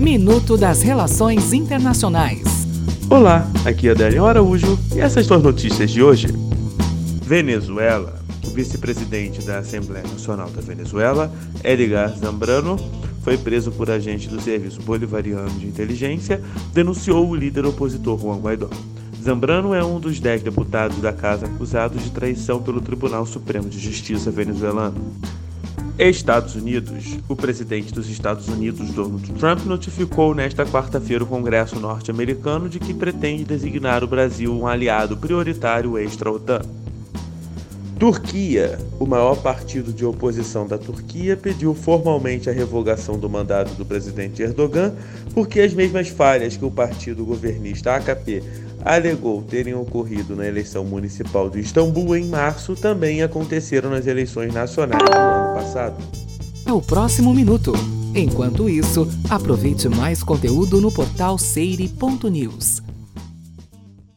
Minuto das Relações Internacionais. Olá, aqui é Daniel Araújo e essas são as notícias de hoje. Venezuela. O vice-presidente da Assembleia Nacional da Venezuela, Edgar Zambrano, foi preso por agente do Serviço Bolivariano de Inteligência, denunciou o líder opositor Juan Guaidó. Zambrano é um dos dez deputados da casa acusados de traição pelo Tribunal Supremo de Justiça venezuelano. Estados Unidos. O presidente dos Estados Unidos, Donald Trump, notificou nesta quarta-feira o Congresso norte-americano de que pretende designar o Brasil um aliado prioritário extra-OTAN. Turquia. O maior partido de oposição da Turquia pediu formalmente a revogação do mandato do presidente Erdogan, porque as mesmas falhas que o partido governista AKP alegou terem ocorrido na eleição municipal de Istambul em março também aconteceram nas eleições nacionais do ano passado. É o próximo minuto. Enquanto isso, aproveite mais conteúdo no portal seire.news.